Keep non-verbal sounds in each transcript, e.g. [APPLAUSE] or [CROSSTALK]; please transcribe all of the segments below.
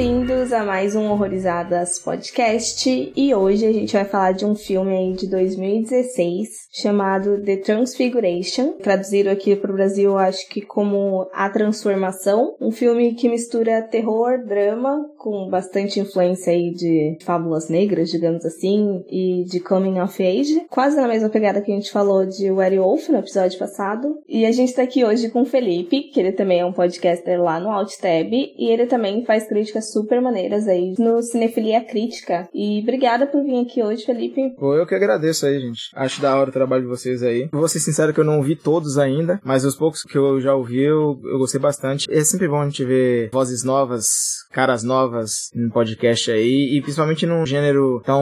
Bem-vindos a mais um Horrorizadas Podcast. E hoje a gente vai falar de um filme aí de 2016 chamado The Transfiguration, traduzido aqui para o Brasil acho que como A Transformação, um filme que mistura terror, drama com bastante influência aí de fábulas negras, digamos assim, e de coming of age, quase na mesma pegada que a gente falou de Werewolf no episódio passado. E a gente tá aqui hoje com o Felipe, que ele também é um podcaster lá no AltTab, e ele também faz críticas super maneiras aí no Cinefilia Crítica. E obrigada por vir aqui hoje, Felipe. Pô, eu que agradeço aí, gente. Acho da hora o trabalho de vocês aí. Vou ser sincero que eu não ouvi todos ainda, mas os poucos que eu já ouvi, eu, eu gostei bastante. É sempre bom a gente ver vozes novas, caras novas no podcast aí, e principalmente num gênero tão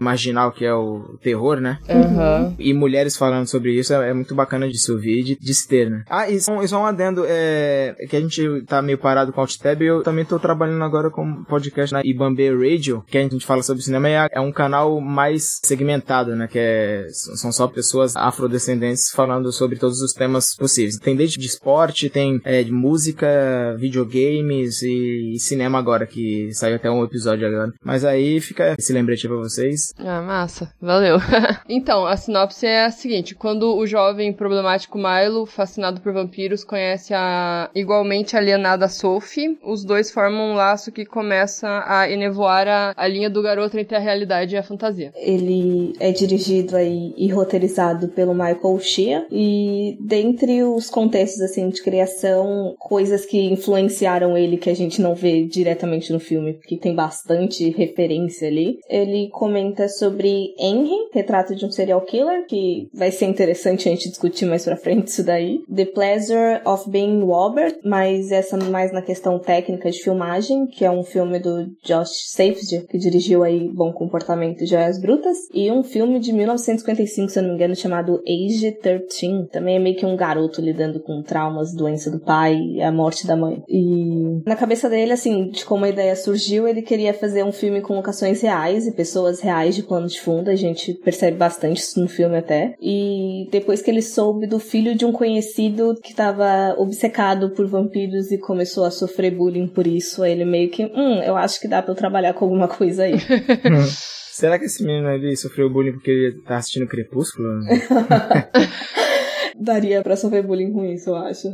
marginal que é o terror, né? Uhum. E mulheres falando sobre isso é, é muito bacana de se ouvir e de, de se ter, né? Ah, e só, e só um adendo, é, que a gente tá meio parado com o Alt-Tab, eu também tô trabalhando agora com podcast na Ibambe Radio, que a gente fala sobre cinema, é, é um canal mais segmentado, né? Que é, são só pessoas afrodescendentes falando sobre todos os temas possíveis. Tem desde de esporte, tem é, de música, videogames e, e cinema agora, que saiu até um episódio agora. Mas aí fica esse lembrete pra vocês. Ah, massa. Valeu. [LAUGHS] então, a sinopse é a seguinte: quando o jovem problemático Milo, fascinado por vampiros, conhece a igualmente alienada Sophie, os dois formam um laço que começa a enevoar a, a linha do garoto entre a realidade e a fantasia. Ele é dirigido aí e roteirizado pelo Michael Shea e dentre os contextos assim de criação, coisas que influenciaram ele que a gente não vê diretamente no filme, porque tem bastante referência ali. Ele comenta sobre Henry, retrato de um serial killer, que vai ser interessante a gente discutir mais pra frente isso daí. The Pleasure of Being Robert, mas essa mais na questão técnica de filmagem, que é um filme do Josh Safdie, que dirigiu aí Bom Comportamento e Joias Brutas, e um filme de 1955, se eu não me engano, chamado Age 13. Também é meio que um garoto lidando com traumas, doença do pai e a morte da mãe. E na cabeça dele, assim, de como a ideia surgiu, ele queria fazer um filme com locações reais e pessoas reais de plano de fundo. A gente percebe bastante isso no filme até. E depois que ele soube do filho de um conhecido que estava obcecado por vampiros e começou a sofrer bullying por isso, ele meio que, hum, eu acho que dá pra eu trabalhar com alguma coisa aí. [LAUGHS] [LAUGHS] Será que esse menino ali sofreu bullying porque ele tá assistindo Crepúsculo? [LAUGHS] Daria pra sofrer bullying com isso, eu acho.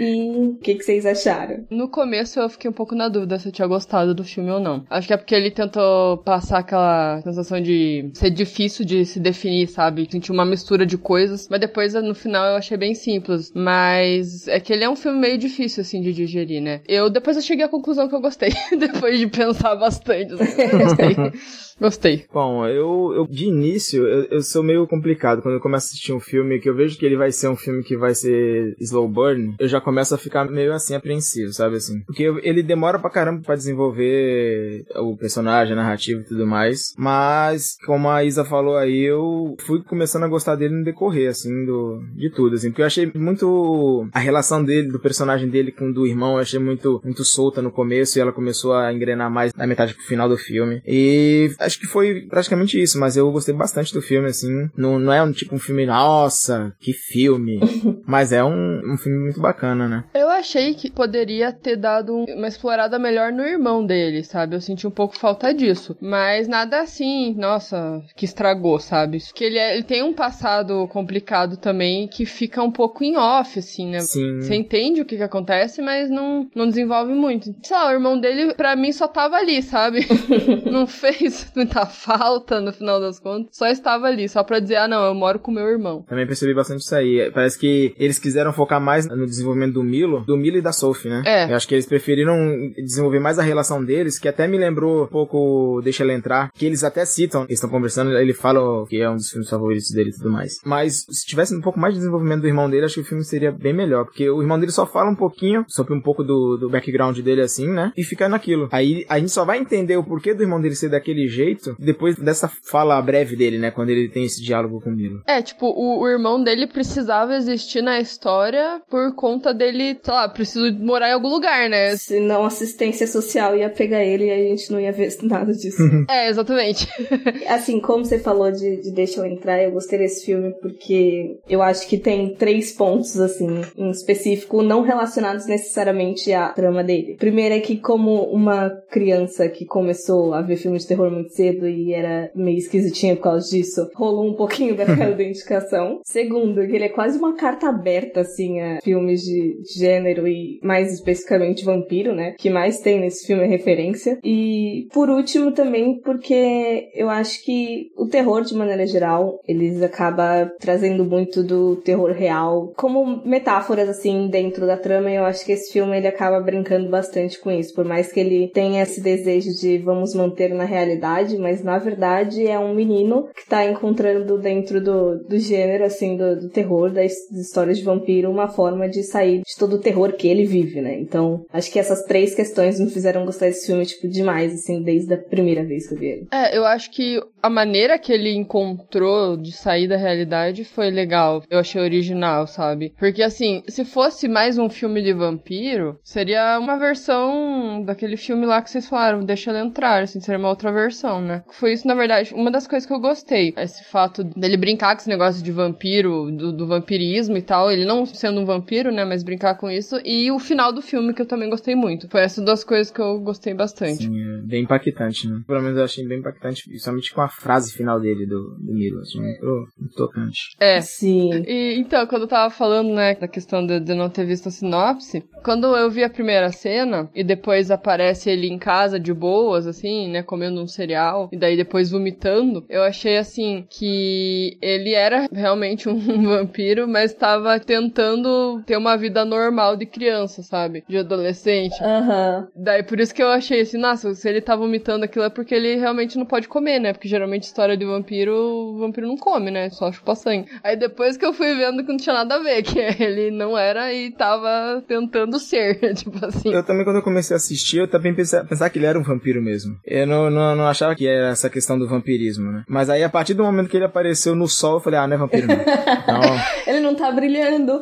E o que, que, vocês acharam? No começo eu fiquei um pouco na dúvida se eu tinha gostado do filme ou não. Acho que é porque ele tentou passar aquela sensação de ser difícil de se definir, sabe? Sentir uma mistura de coisas. Mas depois, no final, eu achei bem simples. Mas é que ele é um filme meio difícil, assim, de digerir, né? Eu depois eu cheguei à conclusão que eu gostei. [LAUGHS] depois de pensar bastante. Assim, eu gostei. [LAUGHS] Gostei. Bom, eu, eu de início, eu, eu, sou meio complicado. Quando eu começo a assistir um filme que eu vejo que ele vai ser um filme que vai ser slow burn, eu já começo a ficar meio assim apreensivo, sabe assim? Porque ele demora pra caramba pra desenvolver o personagem, a narrativa e tudo mais. Mas, como a Isa falou aí, eu fui começando a gostar dele no decorrer, assim, do, de tudo, assim. Porque eu achei muito a relação dele, do personagem dele com o do irmão, eu achei muito, muito solta no começo e ela começou a engrenar mais na metade pro final do filme. E acho que foi praticamente isso, mas eu gostei bastante do filme, assim. Não, não é um tipo um filme, nossa, que filme. [LAUGHS] mas é um, um filme muito bacana, né? Eu achei que poderia ter dado uma explorada melhor no irmão dele, sabe? Eu senti um pouco falta disso. Mas nada assim, nossa, que estragou, sabe? Que ele, é, ele tem um passado complicado também que fica um pouco em off, assim, né? Sim. Você entende o que que acontece, mas não, não desenvolve muito. Sei lá, o irmão dele, pra mim, só tava ali, sabe? [LAUGHS] não fez muita falta no final das contas. Só estava ali, só pra dizer, ah, não, eu moro com meu irmão. Também percebi bastante isso aí. Parece que eles quiseram focar mais no desenvolvimento do Milo, do Milo e da Sophie, né? É. Eu acho que eles preferiram desenvolver mais a relação deles, que até me lembrou um pouco Deixa Ela Entrar, que eles até citam, eles estão conversando, ele fala que é um dos filmes favoritos dele e tudo mais. Mas se tivesse um pouco mais de desenvolvimento do irmão dele, acho que o filme seria bem melhor, porque o irmão dele só fala um pouquinho sobre um pouco do, do background dele assim, né? E fica naquilo. Aí a gente só vai entender o porquê do irmão dele ser daquele jeito depois dessa fala breve dele, né? Quando ele tem esse diálogo com o Milo. É, tipo, o, o irmão dele precisava existir na história por conta dele, sei lá, preciso morar em algum lugar, né? Se não, assistência social ia pegar ele e a gente não ia ver [LAUGHS] nada disso. é, exatamente. [LAUGHS] assim, como você falou de, de Deixa Eu Entrar, eu gostei desse filme porque eu acho que tem três pontos, assim, em específico, não relacionados necessariamente à trama dele. Primeiro é que, como uma criança que começou a ver filmes de terror muito cedo e era meio esquisitinha por causa disso, rolou um pouquinho daquela [LAUGHS] identificação. Segundo, que ele é quase uma carta aberta, assim, a filmes de gênero e mais especificamente vampiro, né? Que mais tem nesse filme é referência. E por último também porque eu acho que o terror, de maneira geral, eles acaba trazendo muito do terror real como metáforas, assim, dentro da trama. E eu acho que esse filme ele acaba brincando bastante com isso. Por mais que ele tenha esse desejo de vamos manter na realidade, mas na verdade é um menino que tá encontrando dentro do, do gênero, assim, do, do terror, das, das histórias de vampiro, uma forma de sair de todo o terror que ele vive, né? Então, acho que essas três questões me fizeram gostar desse filme, tipo, demais, assim, desde a primeira vez que eu vi ele. É, eu acho que a maneira que ele encontrou de sair da realidade foi legal. Eu achei original, sabe? Porque, assim, se fosse mais um filme de vampiro, seria uma versão daquele filme lá que vocês falaram, Deixa Ela Entrar, assim, seria uma outra versão, né? Foi isso, na verdade, uma das coisas que eu gostei. Esse fato dele brincar com esse negócio de vampiro, do, do vampirismo e tal. Ele não sendo um vampiro, né? Mas brincar com isso. E o final do filme, que eu também gostei muito. Foi essas duas coisas que eu gostei bastante. Sim, é bem impactante, né? Pelo menos eu achei bem impactante, principalmente com a frase final dele, do, do Milo. Assim, muito, muito tocante. É. Sim. E, então, quando eu tava falando, né, da questão de, de não ter visto a sinopse, quando eu vi a primeira cena e depois aparece ele em casa de boas, assim, né, comendo um cereal e daí depois vomitando, eu achei assim que ele era realmente um [LAUGHS] vampiro, mas tava tentando ter uma vida normal de criança, sabe? De adolescente. Aham. Daí por isso que eu achei assim, nossa, se ele tá vomitando aquilo é porque ele realmente não pode comer, né? Porque geralmente história de vampiro, o vampiro não come, né? Só chupa sangue. Aí depois que eu fui vendo que não tinha nada a ver, [LAUGHS] que ele não era e tava tentando ser, [LAUGHS] tipo assim. Eu também, quando eu comecei a assistir, eu também pensava, pensava que ele era um vampiro mesmo. Eu não, não, não achava que era essa questão do vampirismo, né? Mas aí, a partir do momento que ele apareceu no sol, eu falei, ah, não é vampiro não. [LAUGHS] Então, Ele não tá brilhando.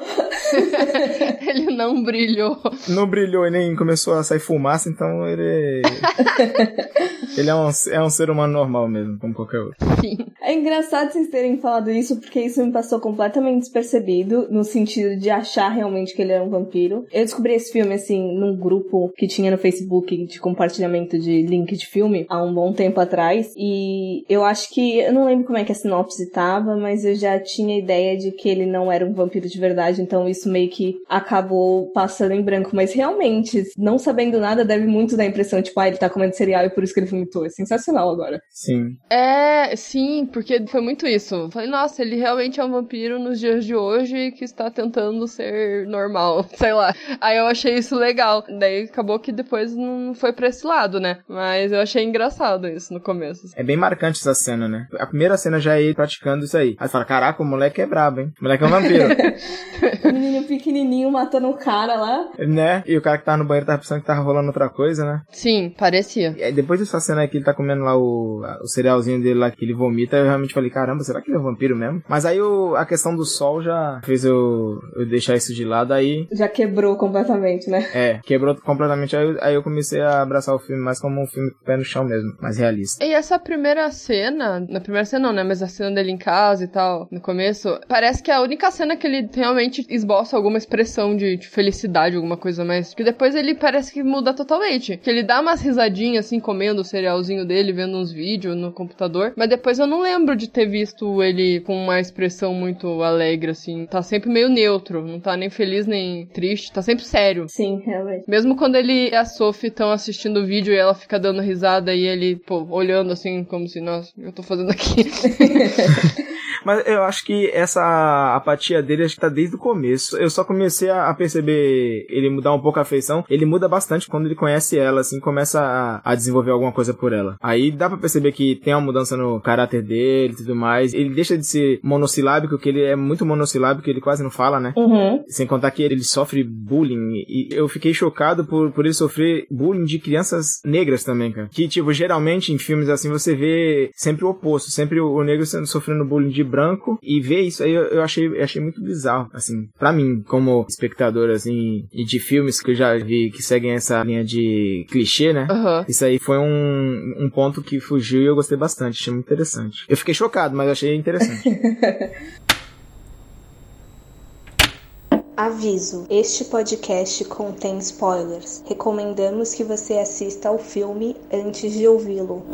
[LAUGHS] ele não brilhou. não brilhou e nem começou a sair fumaça, então ele... [LAUGHS] ele é um, é um ser humano normal mesmo, como qualquer outro. Sim. É engraçado vocês terem falado isso, porque isso me passou completamente despercebido, no sentido de achar realmente que ele era um vampiro. Eu descobri esse filme, assim, num grupo que tinha no Facebook de compartilhamento de link de filme há um bom tempo atrás, e eu acho que, eu não lembro como é que a sinopse tava, mas eu já tinha ideia de que ele não era um vampiro de verdade, então isso meio que acabou passando em branco. Mas realmente, não sabendo nada, deve muito dar a impressão, tipo, ah, ele tá comendo cereal e por isso que ele vomitou. É sensacional agora. Sim. É, sim, porque foi muito isso. Falei, nossa, ele realmente é um vampiro nos dias de hoje que está tentando ser normal, [LAUGHS] sei lá. Aí eu achei isso legal. Daí acabou que depois não foi pra esse lado, né? Mas eu achei engraçado isso no começo. É bem marcante essa cena, né? A primeira cena já é ele praticando isso aí. Aí você fala, caraca, o moleque é brabo, hein? O moleque é um vampiro. [LAUGHS] [LAUGHS] O menino pequenininho matando o cara lá. né? E o cara que tava no banheiro tava pensando que tava rolando outra coisa, né? Sim, parecia. E aí depois dessa cena que ele tá comendo lá o, o cerealzinho dele lá que ele vomita, eu realmente falei, caramba, será que ele é um vampiro mesmo? Mas aí o, a questão do sol já fez eu, eu deixar isso de lado, aí Já quebrou completamente, né? é, quebrou completamente, aí, eu- aí eu comecei a abraçar o filme mais como um filme com o pé no chão mesmo, mais realista. E essa primeira cena, na primeira cena não, né? Mas a cena dele em casa e tal, no começo, parece que é a única cena que ele realmente esboça alguma expressão de, de felicidade, alguma coisa mais. Que depois ele parece que muda totalmente. Que ele dá umas risadinhas assim, comendo o cerealzinho dele, vendo uns vídeos no computador. Mas depois eu não lembro de ter visto ele com uma expressão muito alegre, assim. Tá sempre meio neutro, não tá nem feliz nem triste, tá sempre sério. Sim, realmente. Mesmo quando ele e a Sophie estão assistindo o vídeo e ela fica dando risada e ele, pô, olhando assim, como se, nossa, eu tô fazendo aqui? [LAUGHS] Mas eu acho que essa apatia dele acho que tá desde o começo. Eu só comecei a perceber ele mudar um pouco a feição. Ele muda bastante quando ele conhece ela, assim, começa a, a desenvolver alguma coisa por ela. Aí dá pra perceber que tem uma mudança no caráter dele e tudo mais. Ele deixa de ser monossilábico, que ele é muito monossilábico, ele quase não fala, né? Uhum. Sem contar que ele sofre bullying. E eu fiquei chocado por, por ele sofrer bullying de crianças negras também, cara. Que, tipo, geralmente em filmes assim você vê sempre o oposto. Sempre o, o negro sendo, sofrendo bullying de branco branco e ver isso aí eu, eu achei, eu achei muito bizarro, assim, para mim, como espectador, assim, e de filmes que eu já vi que seguem essa linha de clichê, né? Uhum. Isso aí foi um, um ponto que fugiu e eu gostei bastante, achei muito interessante. Eu fiquei chocado, mas achei interessante. [LAUGHS] Aviso: este podcast contém spoilers. Recomendamos que você assista ao filme antes de ouvi-lo.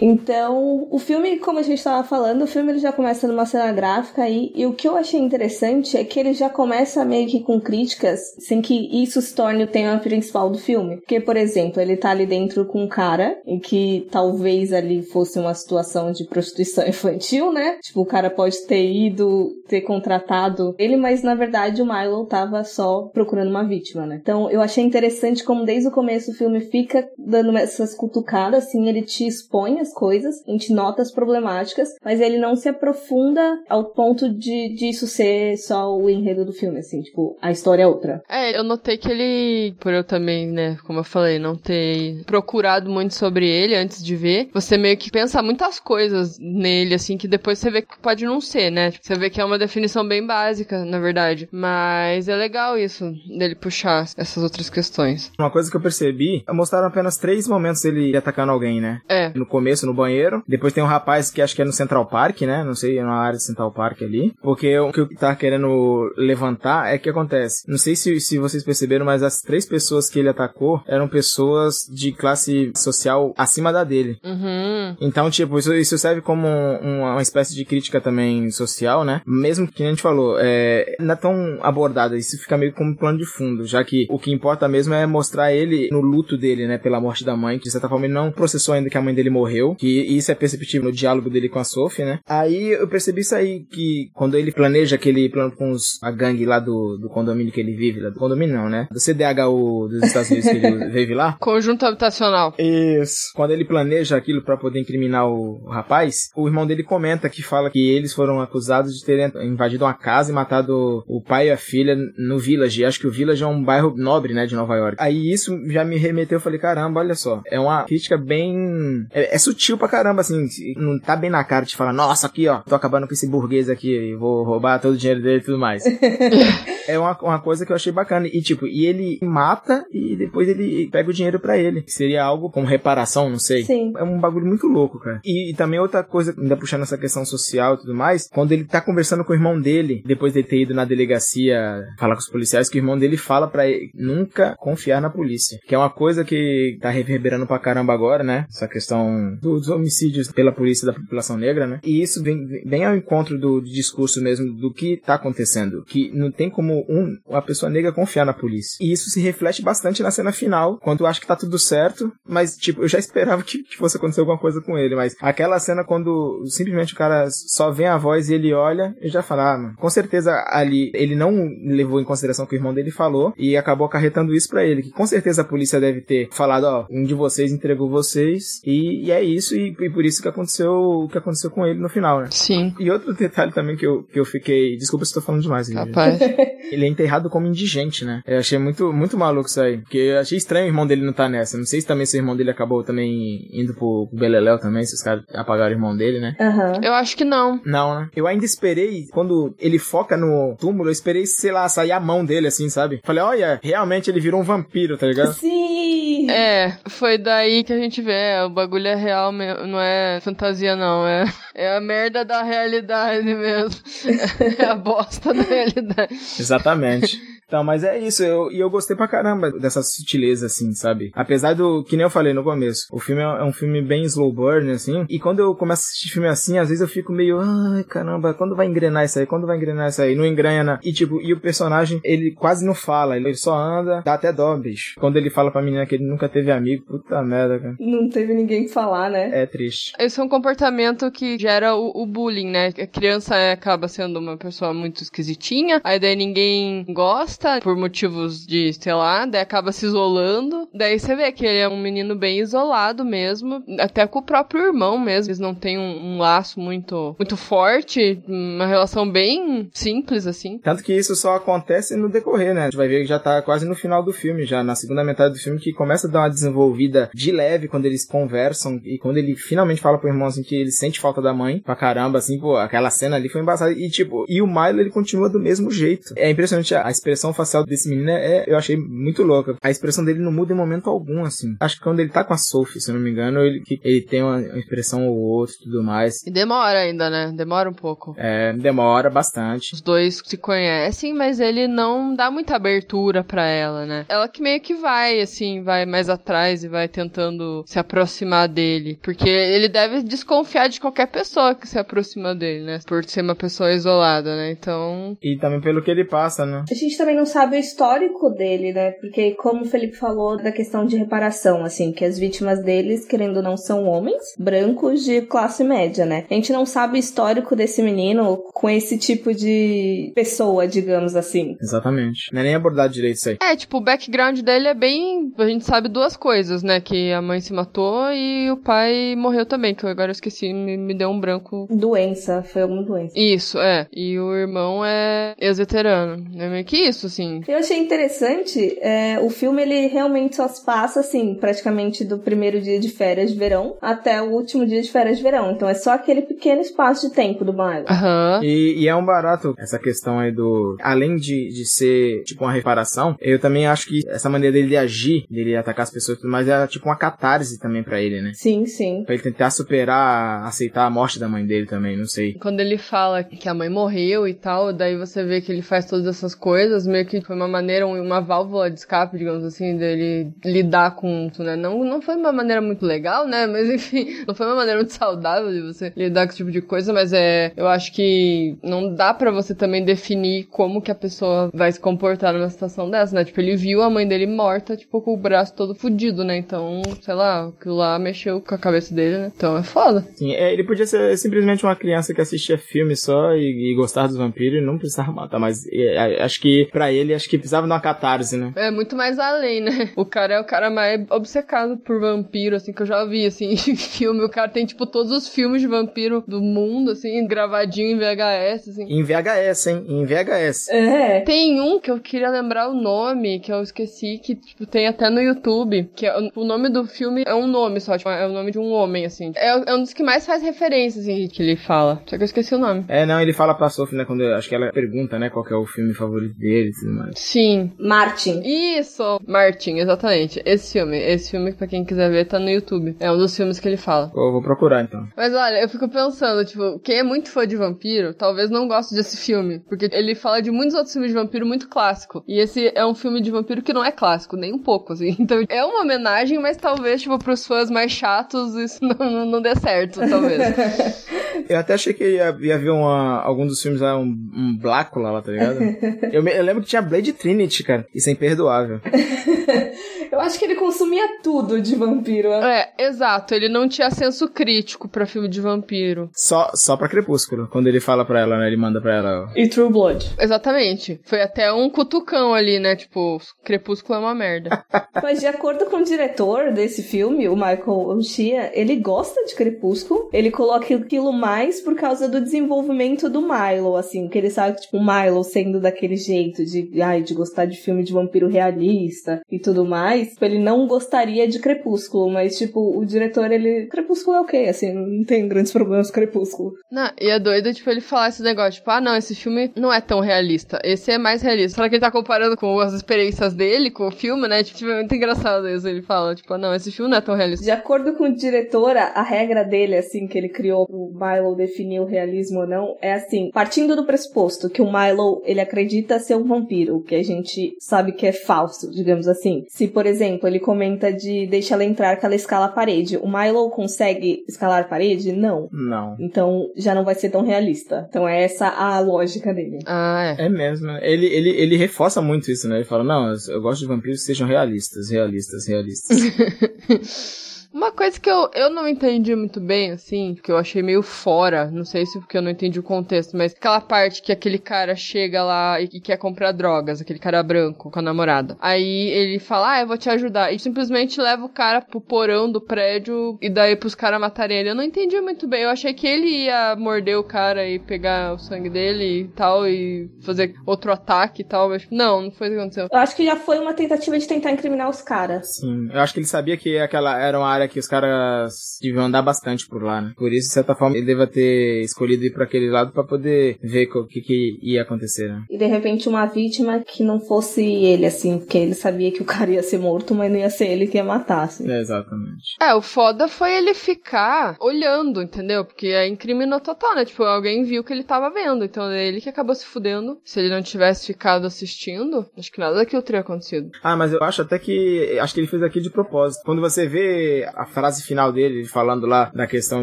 Então, o filme, como a gente estava falando, o filme ele já começa numa cena gráfica aí, e o que eu achei interessante é que ele já começa meio que com críticas, sem que isso se torne o tema principal do filme. Porque, por exemplo, ele tá ali dentro com um cara, em que talvez ali fosse uma situação de prostituição [LAUGHS] infantil, né? Tipo, o cara pode ter ido, ter contratado ele, mas na verdade o Milo tava só procurando uma vítima, né? Então, eu achei interessante como desde o começo o filme fica dando essas cutucadas, assim, ele te expõe as coisas, a gente nota as problemáticas, mas ele não se aprofunda ao ponto de disso ser só o enredo do filme, assim, tipo, a história é outra. É, eu notei que ele, por eu também, né, como eu falei, não ter procurado muito sobre ele antes de ver, você meio que pensa muitas coisas nele, assim, que depois você vê que pode não ser, né? Você vê que é uma definição bem básica, na verdade. Mas é legal isso, dele puxar essas outras questões. Uma coisa que eu percebi, mostraram apenas três momentos ele atacando alguém, né? É. No começo, no banheiro. Depois tem um rapaz que acho que é no Central Park, né? Não sei, é na área do Central Park ali. Porque o que eu tava querendo levantar é que acontece. Não sei se, se vocês perceberam, mas as três pessoas que ele atacou eram pessoas de classe social acima da dele. Uhum. Então, tipo, isso, isso serve como um- uma espécie de crítica também social, né? Mesmo que a gente falou, é, não é tão abordado, isso fica meio como plano de fundo, já que o que importa mesmo é mostrar ele no luto dele, né? Pela morte da mãe, que de certa forma ele não processou ainda que a mãe dele morreu, que isso é perceptível no diálogo dele com a Sophie, né? Aí eu percebi isso aí, que quando ele planeja aquele plano com os, a gangue lá do, do condomínio que ele vive, lá do condomínio não, né? Do CDHU dos Estados Unidos que ele [LAUGHS] vive lá, Conjunto habitacional. isso. Quando ele planeja aquilo pra poder incriminar o, o rapaz, o irmão dele comenta que fala que eles foram acusados de terem invadido uma casa e matado o pai e a filha no Village. Acho que o Village é um bairro nobre, né, de Nova York. Aí isso já me remeteu, eu falei, caramba, olha só. É uma crítica bem... É, é sutil pra caramba, assim. Não tá bem na cara de falar, nossa, aqui, ó, tô acabando com esse burguês aqui, vou roubar todo o dinheiro dele e tudo mais. [LAUGHS] é uma, uma coisa que eu achei bacana. E tipo, e ele mata e depois ele pega o dinheiro pra ele. Seria algo como reparação, não sei. Sim. É um bagulho muito louco, cara. E, e também outra coisa, ainda puxando essa questão social e tudo mais, quando ele tá conversando com o irmão dele, depois de ter ido na delegacia falar com os policiais, que o irmão dele fala pra ele nunca confiar na polícia. Que é uma coisa que tá reverberando pra caramba agora, né? Essa questão do- dos homicídios pela polícia da população negra, né? E isso vem, vem ao encontro do, do discurso mesmo do que tá acontecendo. Que não tem como um, uma pessoa negra confiar na polícia. E isso se reflete bastante na cena final, quando eu acho que tá tudo certo, mas, tipo, eu já esperava que, que fosse acontecer alguma coisa com ele, mas aquela cena quando simplesmente o cara só vê a voz e ele olha, eu já falo, ah, mano, com certeza ali ele não levou em consideração o que o irmão dele falou e acabou acarretando isso pra ele, que com certeza a polícia deve ter falado, ó, um de vocês entregou vocês e, e é isso, e, e por isso que aconteceu o que aconteceu com ele no final, né? Sim. E outro detalhe também que eu, que eu fiquei. Desculpa se tô falando demais. Capaz. [LAUGHS] Ele é enterrado como indigente, né? Eu achei muito, muito maluco isso aí. Porque eu achei estranho o irmão dele não tá nessa. Não sei se também se o irmão dele acabou também indo pro, pro Beleléu também, se os caras apagaram o irmão dele, né? Aham. Eu acho que não. Não, né? Eu ainda esperei, quando ele foca no túmulo, eu esperei, sei lá, sair a mão dele, assim, sabe? Falei, olha, realmente ele virou um vampiro, tá ligado? Sim! É, foi daí que a gente vê, é, o bagulho é real, não é fantasia não, é, é a merda da realidade mesmo. [LAUGHS] É a bosta da realidade. Exatamente. Então, mas é isso, eu, e eu gostei pra caramba dessa sutileza, assim, sabe? Apesar do, que nem eu falei no começo, o filme é é um filme bem slow burn, assim, e quando eu começo a assistir filme assim, às vezes eu fico meio, ai, caramba, quando vai engrenar isso aí? Quando vai engrenar isso aí? Não engrenha, e tipo, e o personagem, ele quase não fala, ele só anda, dá até dó, bicho. Quando ele fala pra menina que ele nunca teve amigo, puta merda, cara. Não teve ninguém que falar, né? É triste. Esse é um comportamento que gera o, o bullying, né? A criança acaba sendo uma pessoa muito esquisitinha, aí daí ninguém gosta, por motivos de, sei lá, daí acaba se isolando. Daí você vê que ele é um menino bem isolado mesmo, até com o próprio irmão mesmo. Eles não têm um, um laço muito, muito forte, uma relação bem simples, assim. Tanto que isso só acontece no decorrer, né? A gente vai ver que já tá quase no final do filme, já na segunda metade do filme, que começa a dar uma desenvolvida de leve quando eles conversam e quando ele finalmente fala pro irmão assim que ele sente falta da mãe pra caramba, assim, pô, aquela cena ali foi embaçada. E tipo, e o Milo ele continua do mesmo jeito. É impressionante a, a expressão facial desse menino, é, eu achei muito louca. A expressão dele não muda em momento algum, assim. Acho que quando ele tá com a Sophie, se eu não me engano, ele, ele tem uma, uma expressão ou outra e tudo mais. E demora ainda, né? Demora um pouco. É, demora bastante. Os dois se conhecem, mas ele não dá muita abertura para ela, né? Ela que meio que vai, assim, vai mais atrás e vai tentando se aproximar dele. Porque ele deve desconfiar de qualquer pessoa que se aproxima dele, né? Por ser uma pessoa isolada, né? Então. E também pelo que ele passa, né? A gente também não sabe o histórico dele, né? Porque, como o Felipe falou da questão de reparação, assim, que as vítimas deles, querendo ou não, são homens brancos de classe média, né? A gente não sabe o histórico desse menino com esse tipo de pessoa, digamos assim. Exatamente. Não é nem abordado direito isso aí. É, tipo, o background dele é bem. A gente sabe duas coisas, né? Que a mãe se matou e o pai morreu também, que eu agora esqueci, me, me deu um branco. Doença, foi alguma doença. Isso, é. E o irmão é ex-veterano. É meio que isso, assim. Eu achei interessante, é, o filme ele realmente só se passa, assim, praticamente do primeiro dia de férias de verão até o último dia de férias de verão. Então é só aquele pequeno espaço de tempo do Milo. Aham. E, e é um barato essa questão aí do. Além de, de ser tipo uma reparação, eu também acho que essa maneira dele de agir, dele atacar as pessoas e tudo mais, é tipo uma catarse também pra ele, né? Sim, sim. Pra ele tentar superar, aceitar a morte da mãe dele também, não sei. Quando ele fala que a mãe morreu e tal, daí você vê que ele faz todas essas coisas, meio que foi uma maneira, uma válvula de escape, digamos assim, dele lidar com isso, né? Não, não foi uma maneira muito legal, né? [LAUGHS] Mas enfim, não foi uma maneira muito saudável de você lidar com esse tipo de coisa, mas é. Eu acho que não dá pra você também definir como que a pessoa vai se comportar numa situação dessa, né? Tipo, ele viu a mãe dele morta, tipo, com o braço todo fudido, né? Então, sei lá, aquilo lá mexeu com a cabeça dele, né? Então é foda. Sim, é, ele podia ser simplesmente uma criança que assistia filme só e, e gostar dos vampiros e não precisava matar, mas é, acho que pra ele, acho que precisava de uma catarse, né? É muito mais além, né? O cara é o cara mais obcecado por vampiro, assim, que eu já vi, assim, [LAUGHS] em filme. O cara tem, tipo, todos os filmes de vampiro do mundo, assim, gravadinho em VHS, assim. Em VHS, hein? Em VHS. É. Tem um que eu queria lembrar o nome, que eu esqueci, que, tipo, tem até no YouTube, que é, o nome do filme é um nome só, tipo, é o nome de um homem, assim. É, é um dos que mais faz referência, assim, que ele fala. Só que eu esqueci o nome. É, não, ele fala pra Sophie, né, quando eu, acho que ela pergunta, né, qual que é o filme favorito dele e tudo mais. Sim. Martin. Isso! Martin, exatamente. Esse filme. Esse filme, pra quem quiser ver, tá no YouTube. É um dos filmes que ele fala. Eu vou procurar, então. Mas olha, eu fico pensando, tipo, quem é muito fã de vampiro, talvez não goste desse filme. Porque ele fala de muitos outros filmes de vampiro muito clássico. E esse é um filme de vampiro que não é clássico, nem um pouco, assim. [LAUGHS] Então é uma homenagem, mas talvez, tipo, pros fãs mais chatos, isso não, não, não dê certo, talvez. [LAUGHS] Eu até achei que ia, ia ver uma, algum dos filmes lá, um, um Blácula lá, tá ligado? [LAUGHS] eu, me- eu lembro que tinha Blade Trinity, cara. Isso é imperdoável. [LAUGHS] Eu acho que ele consumia tudo de vampiro. é, exato. Ele não tinha senso crítico pra filme de vampiro. Só, só pra Crepúsculo. Quando ele fala pra ela, né? Ele manda pra ela. E True Blood. Exatamente. Foi até um cutucão ali, né? Tipo, Crepúsculo é uma merda. [LAUGHS] Mas de acordo com o diretor desse filme, o Michael O'Shea, ele gosta de Crepúsculo. Ele coloca aquilo mais por causa do desenvolvimento do Milo, assim, que ele sabe que, tipo, o Milo sendo daquele jeito de, ai, de gostar de filme de vampiro realista e tudo mais, ele não gostaria de Crepúsculo, mas, tipo, o diretor, ele... Crepúsculo é ok, assim, não tem grandes problemas com Crepúsculo. Não, e é doido, tipo, ele falar esse negócio, tipo, ah, não, esse filme não é tão realista. Esse é mais realista. Será que ele tá comparando com as experiências dele, com o filme, né? Tipo, é muito engraçado isso. Ele fala, tipo, ah, não, esse filme não é tão realista. De acordo com o diretor, a, regra dele, assim, que ele criou pro Milo definir o realismo ou não, é assim, partindo do pressuposto que o Milo, ele acredita ser um vampiro, que a gente sabe que é falso, digamos assim. Se, por exemplo, ele comenta de deixa ela entrar que ela escala a parede, o Milo consegue escalar a parede? Não. Não. Então, já não vai ser tão realista. Então, é essa a lógica dele. Ah, é. É mesmo. Ele, ele, ele reforça muito isso, né? Ele fala, não, eu gosto de vampiros que sejam realistas, realistas, realistas. [LAUGHS] Uma coisa que eu, eu não entendi muito bem, assim, que eu achei meio fora, não sei se porque eu não entendi o contexto, mas aquela parte que aquele cara chega lá e, e quer comprar drogas, aquele cara branco com a namorada. Aí ele fala, ah, eu vou te ajudar. E simplesmente leva o cara pro porão do prédio e daí pros caras matarem ele. Eu não entendi muito bem. Eu achei que ele ia morder o cara e pegar o sangue dele e tal, e fazer outro ataque e tal. Mas não, não foi o que aconteceu. Eu acho que já foi uma tentativa de tentar incriminar os caras. Sim, eu acho que ele sabia que aquela era uma área que os caras deviam andar bastante por lá, né? Por isso, de certa forma, ele deve ter escolhido ir para aquele lado para poder ver o que, que ia acontecer, né? E de repente uma vítima que não fosse ele, assim, porque ele sabia que o cara ia ser morto, mas não ia ser ele que ia matar, assim. É, exatamente. É, o foda foi ele ficar olhando, entendeu? Porque é incriminou total, né? Tipo, alguém viu que ele tava vendo, então é ele que acabou se fudendo. Se ele não tivesse ficado assistindo, acho que nada daquilo teria acontecido. Ah, mas eu acho até que. Acho que ele fez aqui de propósito. Quando você vê a frase final dele, falando lá da questão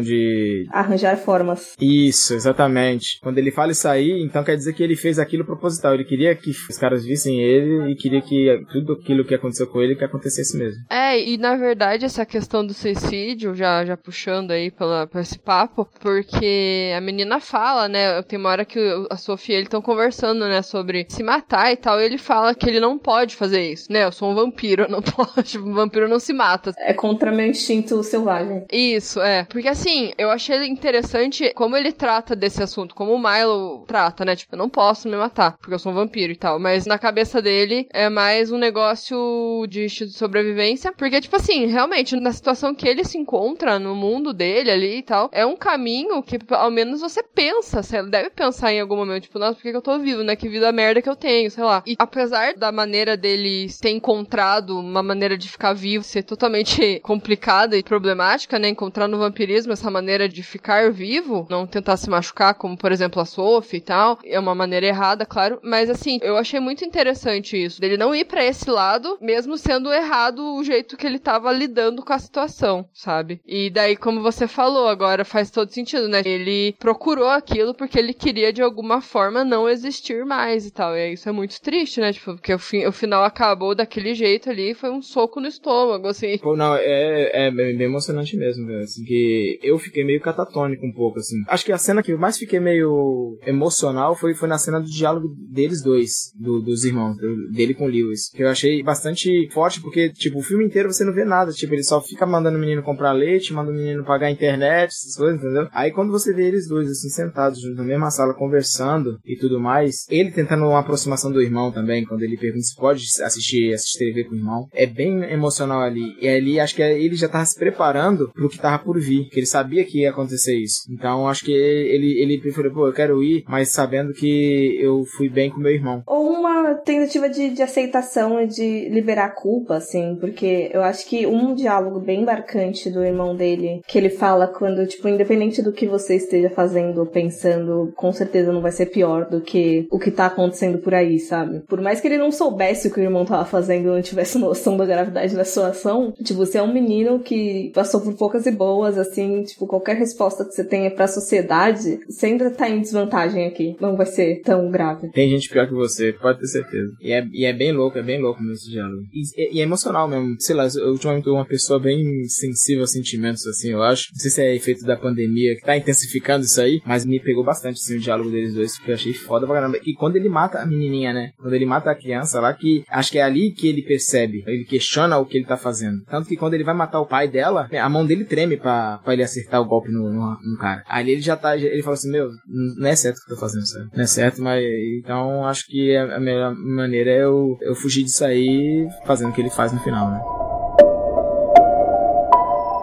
de. Arranjar formas. Isso, exatamente. Quando ele fala isso aí, então quer dizer que ele fez aquilo proposital. Ele queria que os caras vissem ele e queria que tudo aquilo que aconteceu com ele que acontecesse mesmo. É, e na verdade essa questão do suicídio, já, já puxando aí pela, pra esse papo, porque a menina fala, né? Tem uma hora que a Sofia e ele estão conversando, né? Sobre se matar e tal. E ele fala que ele não pode fazer isso, né? Eu sou um vampiro, [LAUGHS] eu não posso. Um vampiro não se mata. É contra meu instinto selvagem. Isso, é. Porque assim, eu achei interessante como ele trata desse assunto, como o Milo trata, né? Tipo, eu não posso me matar, porque eu sou um vampiro e tal. Mas na cabeça dele é mais um negócio de instinto de sobrevivência. Porque, tipo assim, realmente, na situação que ele se encontra no mundo dele ali e tal, é um caminho que ao menos você pensa, você deve pensar em algum momento, tipo, nossa, por que, eu tô vivo, né? Que vida merda que eu tenho, sei lá. E apesar da maneira dele ter encontrado uma maneira de ficar vivo ser totalmente [LAUGHS] complicada e problemática, né? Encontrar no vampirismo essa maneira de ficar vivo, não tentar se machucar, como por exemplo a Sophie e tal, é uma maneira errada, claro, mas assim, eu achei muito interessante isso, dele não ir para esse lado, mesmo sendo errado o jeito que ele tava lidando com a situação, sabe? E daí, como você falou, agora faz todo sentido, né? Ele procurou aquilo porque ele queria de alguma forma não existir mais e tal. E isso é muito triste, né? Tipo, porque o, fim, o final acabou daquele jeito ali, foi um soco no estômago, assim. Não, é, é bem emocionante mesmo, velho. Assim, que eu fiquei meio catatônico um pouco, assim. Acho que a cena que eu mais fiquei meio emocional foi, foi na cena do diálogo deles dois, do, dos irmãos, do, dele com o Lewis. Que eu achei bastante forte, porque, tipo, o filme inteiro você não vê nada. Tipo, ele só fica mandando o menino comprar leite, manda o menino pagar a internet, essas coisas, entendeu? Aí quando você vê eles dois, assim, sentados juntos na mesma sala, conversando e tudo mais, ele tentando uma aproximação do irmão também, quando ele pergunta se pode assistir, assistir TV com o irmão, é bem emocional ali. E ali, acho que ele já tava se preparando pro que tava por vir, que ele sabia que ia acontecer isso. Então, acho que ele, ele preferiu, pô, eu quero ir, mas sabendo que eu fui bem com meu irmão. Ou uma tentativa de, de aceitação e de liberar a culpa, assim, porque eu acho que um diálogo bem marcante do irmão dele, que ele fala quando, tipo, independente do que você esteja fazendo ou pensando, com certeza não vai ser pior do que o que tá acontecendo por aí, sabe? Por mais que ele não soubesse o que o irmão tava fazendo, não tivesse noção da gravidade da sua ação, tipo, você é um menino que passou por poucas e boas, assim, tipo, qualquer resposta que você tenha pra sociedade, você ainda tá em desvantagem aqui. Não vai ser tão grave. Tem gente pior que você, pode ter certeza. E é, e é bem louco, é bem louco mesmo esse diálogo. E, e é emocional mesmo. Sei lá, eu ultimamente uma pessoa bem sensível a sentimentos, assim, eu acho. Não sei se é efeito da pandemia que tá intensificando isso aí, mas me pegou bastante, assim, o diálogo deles dois, porque eu achei foda pra caramba. E quando ele mata a menininha, né? Quando ele mata a criança lá, que acho que é ali que ele percebe, ele questiona o que ele tá fazendo. Tanto que quando ele vai matar o pai dela, a mão dele treme pra, pra ele acertar o golpe no, no, no cara. Aí ele já tá, ele fala assim, meu, não é certo o que eu tô fazendo, sabe? Não é certo, mas então acho que a melhor maneira é eu, eu fugir disso aí fazendo o que ele faz no final, né?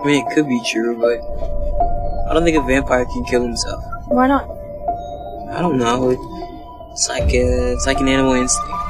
I mean, it could be true, but I don't think a vampire can kill himself. Why not? I don't know. It's like a, it's like an animal instinct.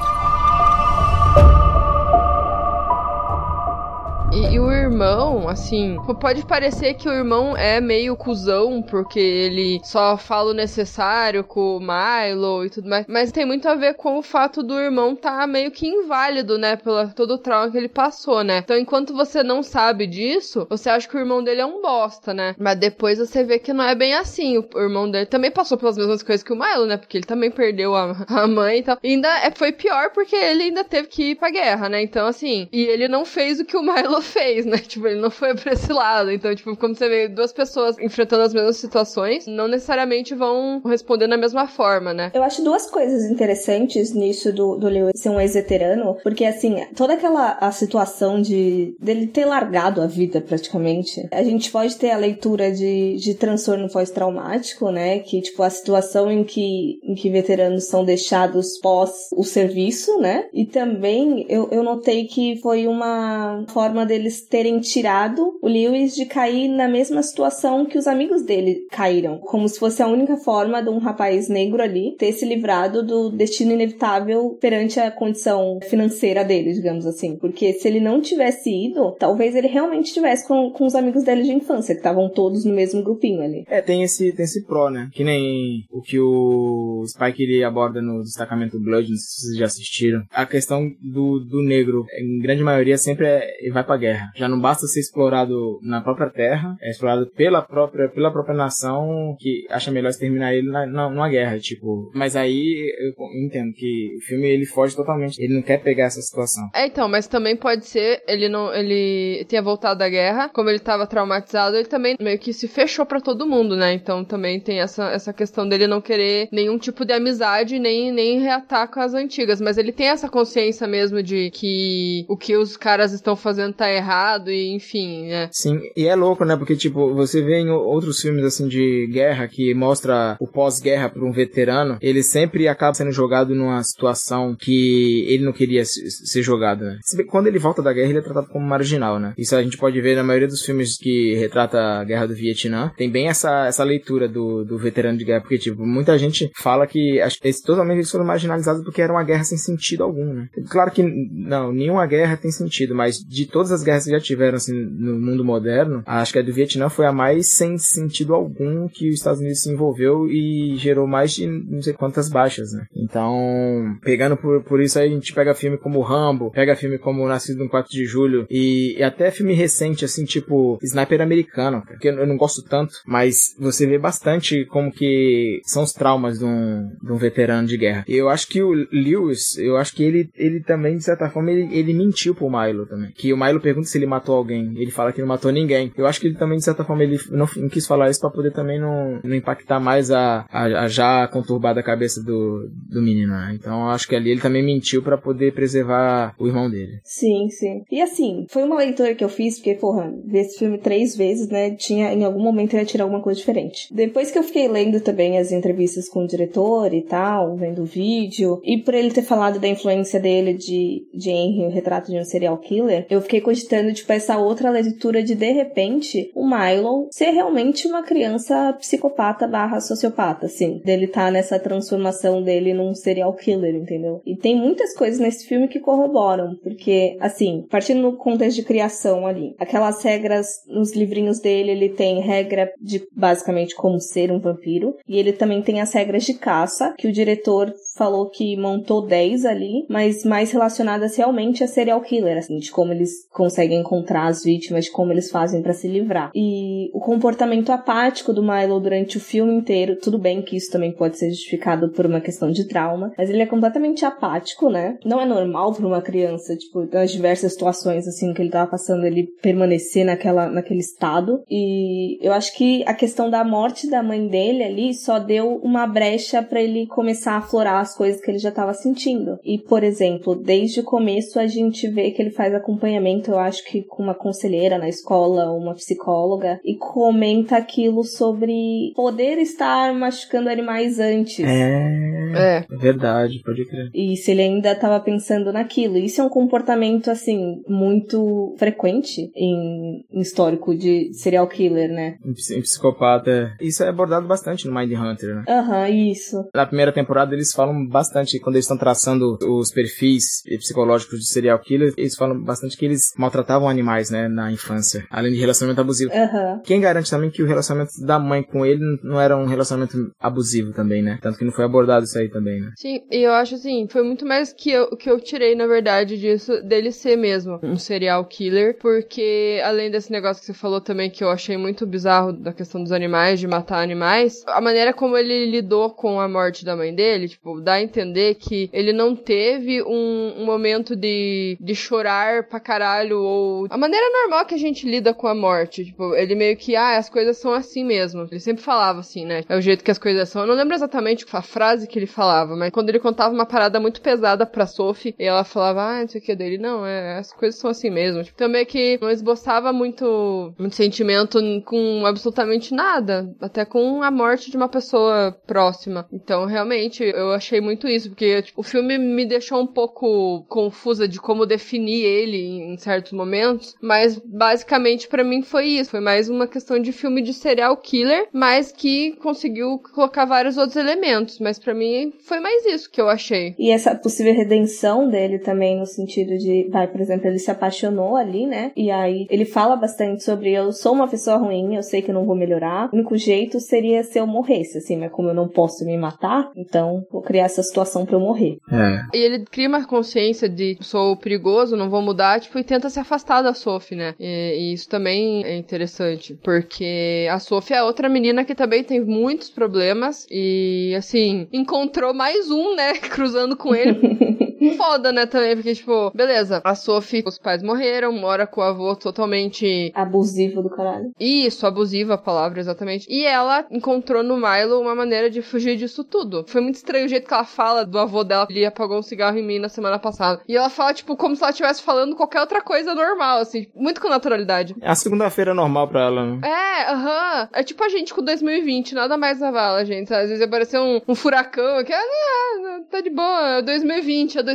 E, e, o irmão, assim, pode parecer que o irmão é meio cuzão, porque ele só fala o necessário com o Milo e tudo mais, mas tem muito a ver com o fato do irmão tá meio que inválido, né, pelo todo o trauma que ele passou, né? Então, enquanto você não sabe disso, você acha que o irmão dele é um bosta, né? Mas depois você vê que não é bem assim. O, irmão dele também passou pelas mesmas coisas que o Milo, né? Porque ele também perdeu a, [LAUGHS] a mãe e tal. E ainda é, foi pior porque ele ainda teve que ir pra guerra, né? Então, assim, e ele não fez o que o Milo fez, né? [LAUGHS] Tipo, ele não foi pra esse lado. Então, tipo, como você vê duas pessoas enfrentando as mesmas situações, não necessariamente vão responder da mesma forma, né? Eu acho duas coisas interessantes nisso do, do Lewis ser um ex-veterano, porque assim, toda aquela a situação de dele ter largado a vida praticamente, a gente pode ter a leitura de, de transtorno pós-traumático, né? Que, tipo, a situação em que, em que veteranos são deixados pós o serviço, né? E também eu, eu notei que foi uma forma deles terem tirado o Lewis de cair na mesma situação que os amigos dele caíram. Como se fosse a única forma de um rapaz negro ali ter se livrado do destino inevitável perante a condição financeira dele, digamos assim. Porque se ele não tivesse ido, talvez ele realmente estivesse com, com os amigos dele de infância, que estavam todos no mesmo grupinho ali. É, tem esse, tem esse pró, né? Que nem o que o Spike ele aborda no destacamento Blood, não sei se vocês já assistiram. A questão do, do negro, em grande maioria, sempre é, vai pra guerra. Já não basta ser explorado na própria terra, é explorado pela própria, pela própria nação que acha melhor exterminar ele na, na, numa guerra, tipo. Mas aí eu entendo que o filme ele foge totalmente, ele não quer pegar essa situação. É, então, mas também pode ser, ele não, ele tinha voltado da guerra, como ele tava traumatizado, ele também meio que se fechou para todo mundo, né? Então também tem essa, essa questão dele não querer nenhum tipo de amizade, nem, nem reatar com as antigas, mas ele tem essa consciência mesmo de que o que os caras estão fazendo tá errado e enfim, né? Sim, e é louco, né? Porque, tipo, você vê em outros filmes, assim, de guerra que mostra o pós-guerra pra um veterano, ele sempre acaba sendo jogado numa situação que ele não queria ser jogado, né? Quando ele volta da guerra, ele é tratado como marginal, né? Isso a gente pode ver na maioria dos filmes que retrata a guerra do Vietnã. Tem bem essa, essa leitura do, do veterano de guerra, porque, tipo, muita gente fala que que totalmente eles foram marginalizados porque era uma guerra sem sentido algum, né? Claro que, não, nenhuma guerra tem sentido, mas de todas as guerras que já tiveram, assim, no mundo moderno, acho que a do Vietnã foi a mais sem sentido algum que os Estados Unidos se envolveu e gerou mais de não sei quantas baixas, né? Então, pegando por, por isso aí, a gente pega filme como Rambo, pega filme como Nascido no 4 de Julho e, e até filme recente, assim, tipo Sniper Americano, que eu não gosto tanto, mas você vê bastante como que são os traumas de um, de um veterano de guerra. E eu acho que o Lewis, eu acho que ele, ele também, de certa forma, ele, ele mentiu pro Milo também. Que o Milo pergunta se ele matou alguém, ele fala que não matou ninguém. Eu acho que ele também, de certa forma, ele não, não quis falar isso para poder também não, não impactar mais a, a, a, já conturbada cabeça do, do menino, né? Então acho que ali ele também mentiu para poder preservar o irmão dele. Sim, sim. E assim, foi uma leitura que eu fiz, porque, porra, ver esse filme três vezes, né? Tinha, em algum momento, ia tirar alguma coisa diferente. Depois que eu fiquei lendo também as entrevistas com o diretor e tal, vendo o vídeo, e por ele ter falado da influência dele de, de Henry, o retrato de um serial killer, eu fiquei cogitando, tipo, essa outra leitura de, de repente, o Milo ser realmente uma criança psicopata barra sociopata, assim. Dele tá nessa transformação dele num serial killer, entendeu? E tem muitas coisas nesse filme que corroboram, porque, assim, partindo no contexto de criação ali, aquelas regras nos livrinhos dele, ele tem regra de basicamente como ser um vampiro, e ele também tem as regras de caça, que o diretor falou que montou 10 ali, mas mais relacionadas realmente a serial killer, assim, de como eles conseguem encontrar as vítimas, de como eles fazem para se livrar. E o comportamento apático do Milo durante o filme inteiro, tudo bem que isso também pode ser justificado por uma questão de trauma, mas ele é completamente apático, né? Não é normal para uma criança, tipo, nas diversas situações assim que ele tava passando, ele permanecer naquela naquele estado. E eu acho que a questão da morte da mãe dele ali só deu uma brecha para ele começar a aflorar as coisas que ele já estava sentindo. E, por exemplo, desde o começo a gente vê que ele faz acompanhamento, eu acho que com uma conselheira na escola, uma psicóloga, e comenta aquilo sobre poder estar machucando animais antes. É, é. verdade, pode crer. E se ele ainda estava pensando naquilo. Isso é um comportamento, assim, muito frequente em, em histórico de serial killer, né? Em, em psicopata. Isso é abordado bastante no Mind Hunter, né? Aham, uhum, isso. Na primeira temporada eles falam bastante, quando eles estão traçando os perfis psicológicos de serial killer, eles falam bastante que eles maltratavam animais, né, na infância. Além de relacionamento abusivo. Uhum. Quem garante também que o relacionamento da mãe com ele não era um relacionamento abusivo também, né? Tanto que não foi abordado isso aí também, né? Sim, e eu acho assim, foi muito mais que eu, que eu tirei, na verdade, disso, dele ser mesmo um serial killer, porque além desse negócio que você falou também, que eu achei muito bizarro da questão dos animais, de matar animais, a maneira como ele lidou com a morte da mãe dele, tipo, dá a entender que ele não teve um, um momento de, de chorar pra caralho ou a maneira normal que a gente lida com a morte. Tipo, ele meio que, ah, as coisas são assim mesmo. Ele sempre falava assim, né? É o jeito que as coisas são. Eu não lembro exatamente a frase que ele falava, mas quando ele contava uma parada muito pesada pra Sophie, e ela falava, ah, não sei o que dele, não, é, as coisas são assim mesmo. Tipo, também que não esboçava muito, muito sentimento com absolutamente nada, até com a morte de uma pessoa próxima. Então, realmente, eu achei muito isso, porque tipo, o filme me deixou um pouco confusa de como definir ele em certos momentos, mas basicamente para mim foi isso. Foi mais uma questão de filme de serial killer, mas que conseguiu colocar vários outros elementos. Mas para mim foi mais isso que eu achei. E essa possível redenção dele também, no sentido de, vai, por exemplo, ele se apaixonou ali, né? E aí ele fala bastante sobre eu sou uma pessoa ruim, eu sei que eu não vou melhorar. O único jeito seria se eu morresse, assim, mas como eu não posso me matar, então vou criar essa situação para eu morrer. É. E ele cria uma consciência de sou perigoso, não vou mudar, tipo, e tenta se afastar da Sophie, né? E, e isso também é interessante, porque a Sophie é outra menina que também tem muitos problemas e, assim, encontrou mais um, né, [LAUGHS] cruzando com ele. [LAUGHS] foda, né, também, porque, tipo, beleza, a Sophie, os pais morreram, mora com o avô totalmente. Abusivo do caralho. Isso, abusiva a palavra, exatamente. E ela encontrou no Milo uma maneira de fugir disso tudo. Foi muito estranho o jeito que ela fala do avô dela. Ele apagou um cigarro em mim na semana passada. E ela fala, tipo, como se ela estivesse falando qualquer outra coisa normal, assim, muito com naturalidade. É a segunda-feira normal pra ela, né? É, aham. É tipo a gente com 2020, nada mais na vala, gente. Às vezes apareceu um, um furacão aqui, ah, tá de boa, é 2020, é 2020.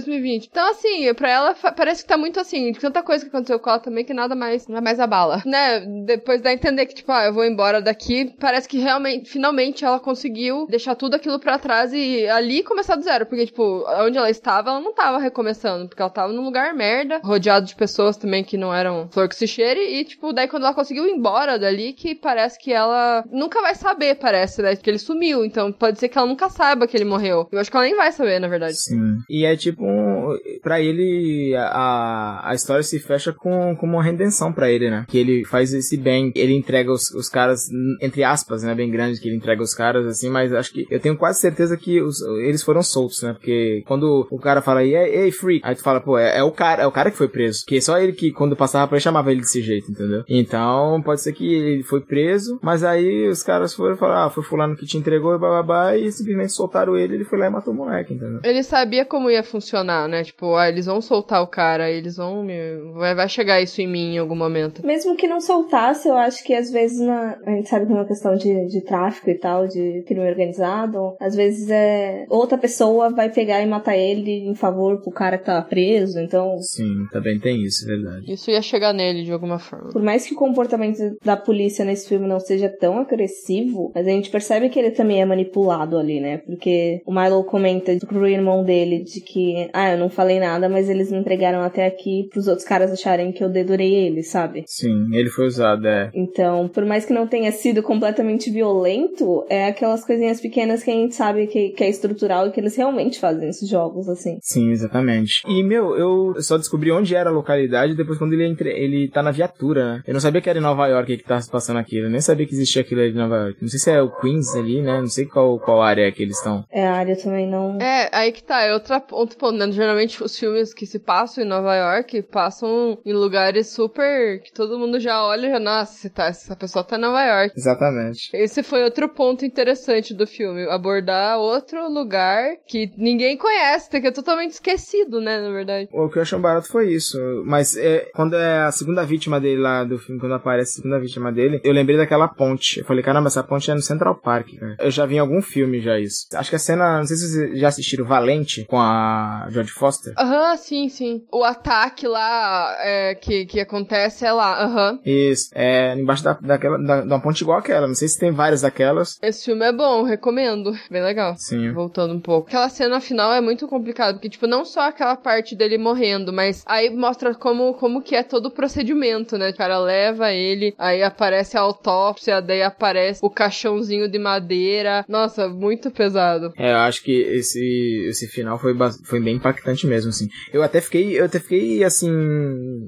Então, assim, pra ela parece que tá muito assim, de tanta coisa que aconteceu com ela também que nada mais, nada mais abala. Né? Depois dá a entender que, tipo, ah, eu vou embora daqui, parece que realmente, finalmente ela conseguiu deixar tudo aquilo pra trás e ali começar do zero. Porque, tipo, onde ela estava, ela não tava recomeçando, porque ela tava num lugar merda, rodeado de pessoas também que não eram flor que se cheire, e, tipo, daí quando ela conseguiu ir embora dali, que parece que ela nunca vai saber, parece, né? Que ele sumiu. Então pode ser que ela nunca saiba que ele morreu. Eu acho que ela nem vai saber, na verdade. Sim. E é tipo um. Pra ele, a, a história se fecha com, com uma redenção pra ele, né? Que ele faz esse bem. Ele entrega os, os caras, entre aspas, né? Bem grande que ele entrega os caras, assim, mas acho que eu tenho quase certeza que os, eles foram soltos, né? Porque quando o cara fala, ei, ei, free, aí tu fala, pô, é, é, o cara, é o cara que foi preso. Porque só ele que, quando passava pra ele, chamava ele desse jeito, entendeu? Então, pode ser que ele foi preso, mas aí os caras foram falar, ah, foi fulano que te entregou e bababá, e simplesmente soltaram ele, ele foi lá e matou o moleque, entendeu? Ele sabia como ia funcionar, né? Tipo, ah, eles vão soltar o cara, eles vão. Vai, vai chegar isso em mim em algum momento. Mesmo que não soltasse, eu acho que às vezes na, a gente sabe que é uma questão de, de tráfico e tal, de crime organizado, às vezes é outra pessoa vai pegar e matar ele em favor pro cara que tava preso, então. Sim, também tem isso, é verdade. Isso ia chegar nele de alguma forma. Por mais que o comportamento da polícia nesse filme não seja tão agressivo, mas a gente percebe que ele também é manipulado ali, né? Porque o Milo comenta pro irmão dele de que, ah, eu não falei nada, mas eles me entregaram até aqui pros outros caras acharem que eu dedurei ele, sabe? Sim, ele foi usado, é. Então, por mais que não tenha sido completamente violento, é aquelas coisinhas pequenas que a gente sabe que, que é estrutural e que eles realmente fazem nesses jogos, assim. Sim, exatamente. E, meu, eu só descobri onde era a localidade depois quando ele, entre... ele tá na viatura, né? Eu não sabia que era em Nova York que tava se passando aquilo. Eu nem sabia que existia aquilo ali em Nova York. Não sei se é o Queens ali, né? Não sei qual, qual área é que eles estão. É, a área também não. É, aí que tá. É outra ponto, ponto né? Geralmente os filmes que se passam em Nova York passam em lugares super. que todo mundo já olha e já, nossa, tá, essa pessoa tá em Nova York. Exatamente. Esse foi outro ponto interessante do filme. Abordar outro lugar que ninguém conhece, que é totalmente esquecido, né, na verdade. O que eu achei barato foi isso. Mas é, quando é a segunda vítima dele lá do filme, quando aparece a segunda vítima dele, eu lembrei daquela ponte. Eu falei, caramba, essa ponte é no Central Park, cara. Eu já vi em algum filme já isso. Acho que a cena, não sei se vocês já assistiram Valente com a Jodie Foster. Aham, uhum, sim, sim. O ataque lá é, que, que acontece é lá, aham. Uhum. Isso, é embaixo da, daquela, da, de uma ponte igual aquela. Não sei se tem várias daquelas. Esse filme é bom, recomendo. Bem legal. Sim. Voltando um pouco. Aquela cena final é muito complicada, porque, tipo, não só aquela parte dele morrendo, mas aí mostra como, como que é todo o procedimento, né? O cara leva ele, aí aparece a autópsia, daí aparece o caixãozinho de madeira. Nossa, muito pesado. É, eu acho que esse, esse final foi, foi bem impactante mesmo, assim. Eu até fiquei, eu até fiquei, assim,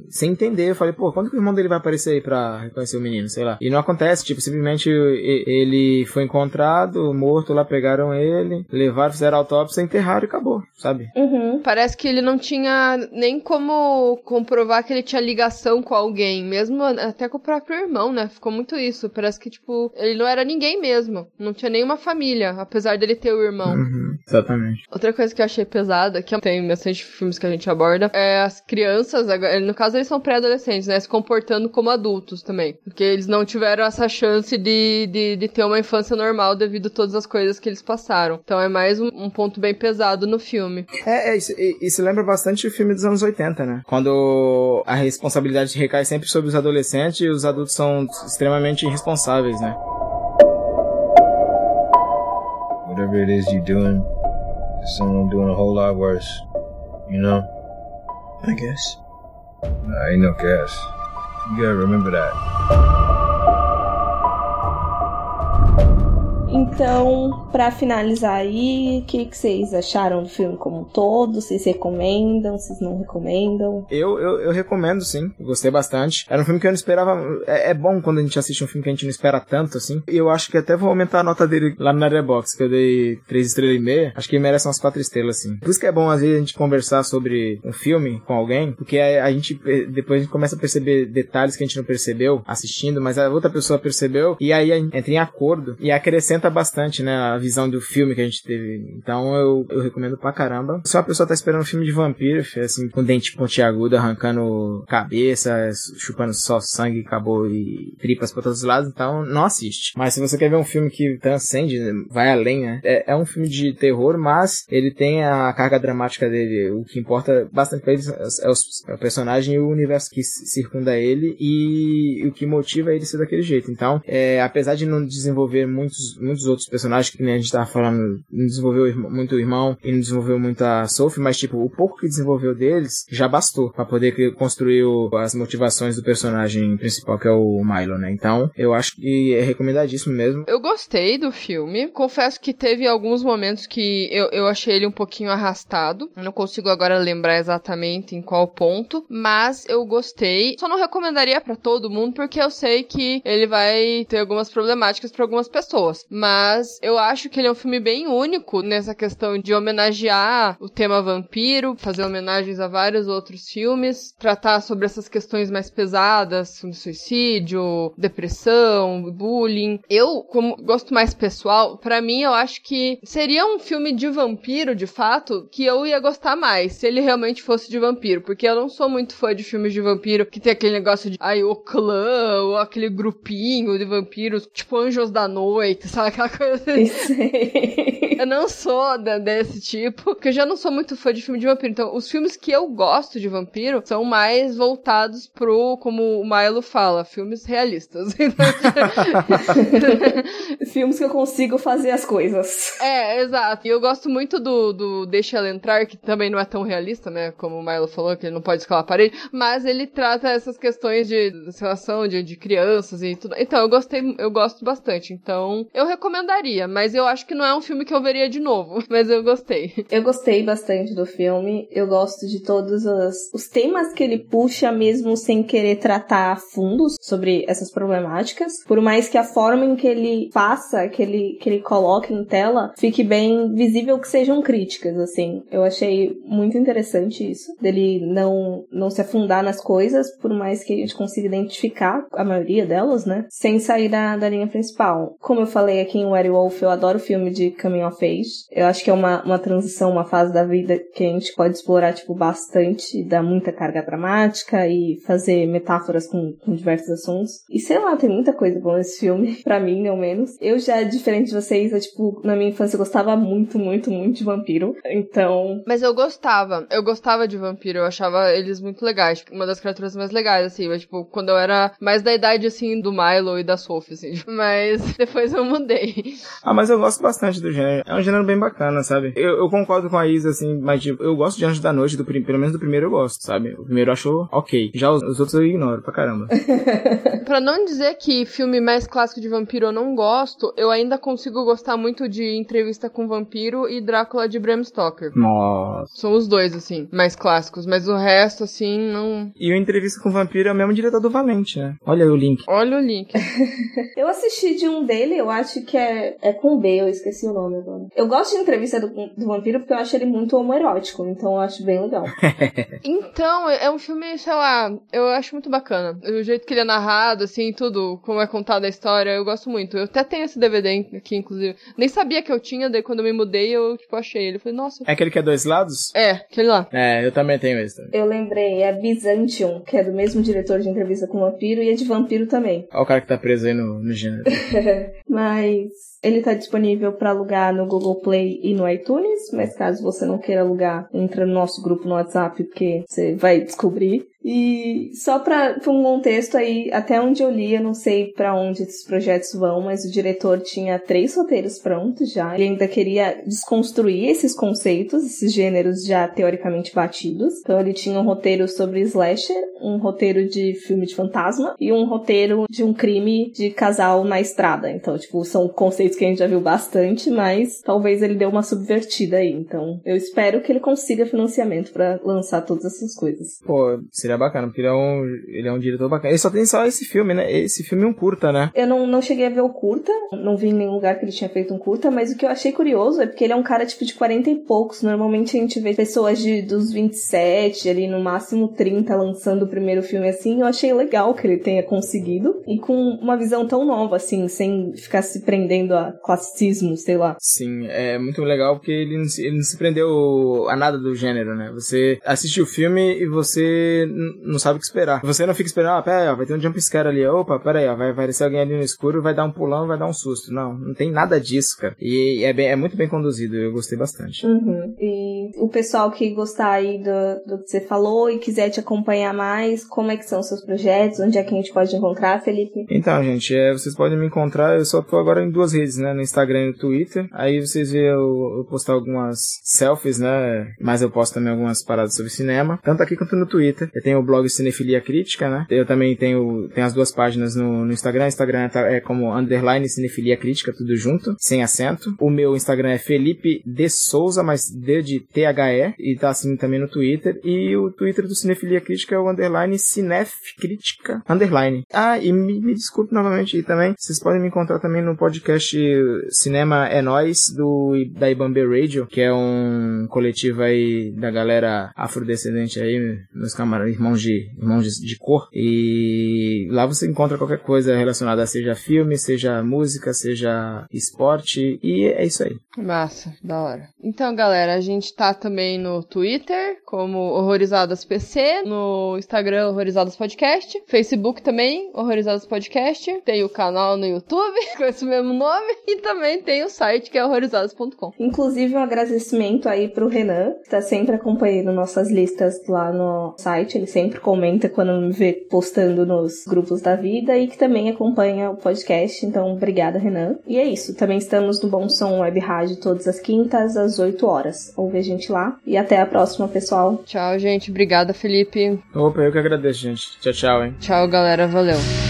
sem entender. Eu falei, pô, quando que o irmão dele vai aparecer aí pra reconhecer o menino, sei lá. E não acontece, tipo, simplesmente ele foi encontrado, morto lá, pegaram ele, levaram, fizeram autópsia, enterraram e acabou, sabe? Uhum. Parece que ele não tinha nem como comprovar que ele tinha ligação com alguém, mesmo até com o próprio irmão, né? Ficou muito isso. Parece que, tipo, ele não era ninguém mesmo. Não tinha nenhuma família, apesar dele ter o irmão. Uhum, exatamente. Outra coisa que eu achei pesada, que tem bastante filmes que a gente aborda, é as crianças, no caso eles são pré-adolescentes, né? Se comportando como adultos também. Porque eles não tiveram essa chance de, de, de ter uma infância normal devido a todas as coisas que eles passaram. Então é mais um, um ponto bem pesado no filme. É, é isso, isso lembra bastante o filme dos anos 80, né? Quando a responsabilidade recai sempre sobre os adolescentes e os adultos são extremamente irresponsáveis, né? Whatever it is you're doing, someone doing a whole lot worse. You know? I guess. Nah, ain't no guess. You gotta remember that. Então, para finalizar aí, o que, que vocês acharam do filme como um todo? Vocês recomendam? Vocês não recomendam? Eu, eu, eu recomendo, sim. Gostei bastante. Era um filme que eu não esperava. É, é, bom quando a gente assiste um filme que a gente não espera tanto, assim. E eu acho que até vou aumentar a nota dele lá na Rebox, que eu dei 3 estrelas e meia. Acho que ele merece umas 4 estrelas, assim. Por isso que é bom, às vezes, a gente conversar sobre um filme com alguém, porque a, a gente, depois a gente começa a perceber detalhes que a gente não percebeu assistindo, mas a outra pessoa percebeu, e aí entra em acordo e acrescenta acrescenta bastante, né, a visão do filme que a gente teve. Então eu, eu recomendo pra caramba. Se uma pessoa tá esperando um filme de vampiro, assim, com dente pontiagudo, arrancando cabeça, chupando só sangue, acabou e tripas pra todos os lados, então não assiste. Mas se você quer ver um filme que transcende, vai além, né, é, é um filme de terror, mas ele tem a carga dramática dele. O que importa bastante pra ele é, os, é o personagem e o universo que circunda ele e o que motiva ele ser daquele jeito. Então, é, apesar de não desenvolver muitos muitos outros personagens que nem a gente tava falando, não desenvolveu muito o irmão e não desenvolveu muito a Sophie, mas tipo, o pouco que desenvolveu deles já bastou para poder construir as motivações do personagem principal, que é o Milo, né? Então, eu acho que é recomendadíssimo mesmo. Eu gostei do filme. Confesso que teve alguns momentos que eu, eu achei ele um pouquinho arrastado. Não consigo agora lembrar exatamente em qual ponto, mas eu gostei. Só não recomendaria para todo mundo porque eu sei que ele vai ter algumas problemáticas para algumas pessoas. Mas eu acho que ele é um filme bem único nessa questão de homenagear o tema vampiro, fazer homenagens a vários outros filmes, tratar sobre essas questões mais pesadas, como suicídio, depressão, bullying. Eu, como gosto mais pessoal, para mim eu acho que seria um filme de vampiro, de fato, que eu ia gostar mais, se ele realmente fosse de vampiro, porque eu não sou muito fã de filmes de vampiro que tem aquele negócio de, ai, o clã, ou aquele grupinho de vampiros, tipo Anjos da Noite, sabe? Aquela coisa. eu não sou da, desse tipo, porque eu já não sou muito fã de filme de vampiro. Então, os filmes que eu gosto de vampiro são mais voltados pro, como o Milo fala, filmes realistas. [LAUGHS] [LAUGHS] filmes que eu consigo fazer as coisas. É, exato. E eu gosto muito do, do Deixa Ela Entrar, que também não é tão realista, né? Como o Milo falou, que ele não pode escalar a parede, mas ele trata essas questões de, de relação de, de crianças e tudo. Então, eu gostei, eu gosto bastante. Então, eu recomendaria, mas eu acho que não é um filme que eu veria de novo. [LAUGHS] Mas eu gostei. Eu gostei bastante do filme. Eu gosto de todos os, os temas que ele puxa, mesmo sem querer tratar a fundo sobre essas problemáticas. Por mais que a forma em que ele faça, que ele, que ele coloque em tela, fique bem visível que sejam críticas, assim. Eu achei muito interessante isso. Dele não, não se afundar nas coisas, por mais que a gente consiga identificar a maioria delas, né? Sem sair da, da linha principal. Como eu falei aqui em Werewolf, eu adoro filme de coming of age. Eu acho que é uma, uma transição, uma fase da vida que a gente pode explorar, tipo, bastante, dar muita carga dramática e fazer metáforas com, com diversos assuntos. E sei lá, tem muita coisa boa nesse filme, [LAUGHS] pra mim, ao menos. Eu já, diferente de vocês, eu, tipo, na minha infância eu gostava muito, muito, muito de vampiro. Então. Mas eu gostava. Eu gostava de vampiro. Eu achava eles muito legais. Tipo, uma das criaturas mais legais, assim. Mas, tipo, quando eu era mais da idade, assim, do Milo e da Sophie, assim. [LAUGHS] Mas [LAUGHS] depois eu mudei. [LAUGHS] Ah, mas eu gosto bastante do gênero. É um gênero bem bacana, sabe? Eu, eu concordo com a Isa, assim, mas tipo, eu gosto de Anjos da Noite, do, pelo menos do primeiro eu gosto, sabe? O primeiro eu acho ok. Já os, os outros eu ignoro pra caramba. [LAUGHS] Pra não dizer que filme mais clássico de vampiro eu não gosto, eu ainda consigo gostar muito de Entrevista com Vampiro e Drácula de Bram Stoker. Nossa. São os dois, assim, mais clássicos, mas o resto, assim, não. E o Entrevista com Vampiro é o mesmo diretor do Valente, né? Olha aí o link. Olha o link. [LAUGHS] Eu assisti de um dele, eu acho que é, é com B, eu esqueci o nome agora. Eu gosto de entrevista do, do vampiro porque eu acho ele muito homoerótico, então eu acho bem legal. [LAUGHS] Então, é um filme, sei lá, eu acho muito bacana. O jeito que ele é narrado, assim, tudo, como é contada a história, eu gosto muito. Eu até tenho esse DVD aqui, inclusive. Nem sabia que eu tinha, daí quando eu me mudei, eu, tipo, achei ele. Falei, nossa. É aquele que é dois lados? É, aquele lá. É, eu também tenho esse também. Eu lembrei, é Byzantium, que é do mesmo diretor de entrevista com o vampiro, e é de vampiro também. Olha o cara que tá preso aí no, no gênero. [LAUGHS] Mas ele tá disponível para alugar no Google Play e no iTunes, mas caso você não queira alugar, entra no nosso grupo no WhatsApp porque você vai descobrir. E só para um contexto aí, até onde eu li, eu não sei para onde esses projetos vão, mas o diretor tinha três roteiros prontos já. Ele ainda queria desconstruir esses conceitos, esses gêneros já teoricamente batidos. Então ele tinha um roteiro sobre slasher, um roteiro de filme de fantasma e um roteiro de um crime de casal na estrada. Então, tipo, são conceitos que a gente já viu bastante, mas talvez ele dê uma subvertida aí. Então, eu espero que ele consiga financiamento para lançar todas essas coisas. Pô, seria bacana, porque ele é um, ele é um diretor bacana. Ele só tem só esse filme, né? Esse filme é um curta, né? Eu não, não cheguei a ver o curta, não vi em nenhum lugar que ele tinha feito um curta, mas o que eu achei curioso é porque ele é um cara tipo de 40 e poucos. Normalmente a gente vê pessoas de dos 27, ali no máximo 30 lançando o primeiro filme assim. Eu achei legal que ele tenha conseguido e com uma visão tão nova assim, sem ficar se prendendo a classicismo, sei lá. Sim, é muito legal porque ele não se, ele não se prendeu a nada do gênero, né? Você assiste o filme e você não sabe o que esperar. Você não fica esperando, ah, pera aí, ó, vai ter um jump scare ali. Opa, pera aí, ó, vai aparecer alguém ali no escuro, vai dar um pulão, vai dar um susto. Não, não tem nada disso, cara. E é, bem, é muito bem conduzido, eu gostei bastante. Uhum. E o pessoal que gostar aí do, do que você falou e quiser te acompanhar mais, como é que são os seus projetos? Onde é que a gente pode encontrar, Felipe? Então, gente, é, vocês podem me encontrar, eu só tô agora em duas redes, né? No Instagram e no Twitter. Aí vocês vê eu, eu postar algumas selfies, né? Mas eu posto também algumas paradas sobre cinema, tanto aqui quanto no Twitter. Eu tenho o blog Cinefilia Crítica, né? Eu também tenho, tenho as duas páginas no, no Instagram. Instagram tá- é como underline Cinefilia Crítica, tudo junto, sem acento. O meu Instagram é Felipe de Souza, mas D de T-H-E, e tá assim também no Twitter. E o Twitter do Cinefilia Crítica é o underline Cinef Crítica, underline. Ah, e me, me desculpe novamente e também, vocês podem me encontrar também no podcast Cinema é Nós, do, da Ibambe Radio, que é um coletivo aí da galera afrodescendente aí, meus camaradas, irmãos de, irmãos de, de cor. E lá você encontra qualquer coisa relacionada, seja filme, seja música, seja esporte, e é isso aí. Massa, da hora. Então, galera, a gente tá também no Twitter, como Horrorizadas PC, no Instagram Horrorizadas Podcast, Facebook também, Horrorizadas Podcast, tem o canal no YouTube [LAUGHS] com esse mesmo nome e também tem o site que é horrorizadas.com. Inclusive, um agradecimento aí pro Renan, que tá sempre acompanhando nossas listas lá no site. Ele sempre comenta quando me vê postando nos grupos da vida e que também acompanha o podcast. Então, obrigada, Renan. E é isso. Também estamos no Bom Som Web Rádio todas as quintas, às 8 horas. Ouve a gente lá. E até a próxima, pessoal. Tchau, gente. Obrigada, Felipe. Opa, eu que agradeço, gente. Tchau, tchau, hein. Tchau, galera. Valeu.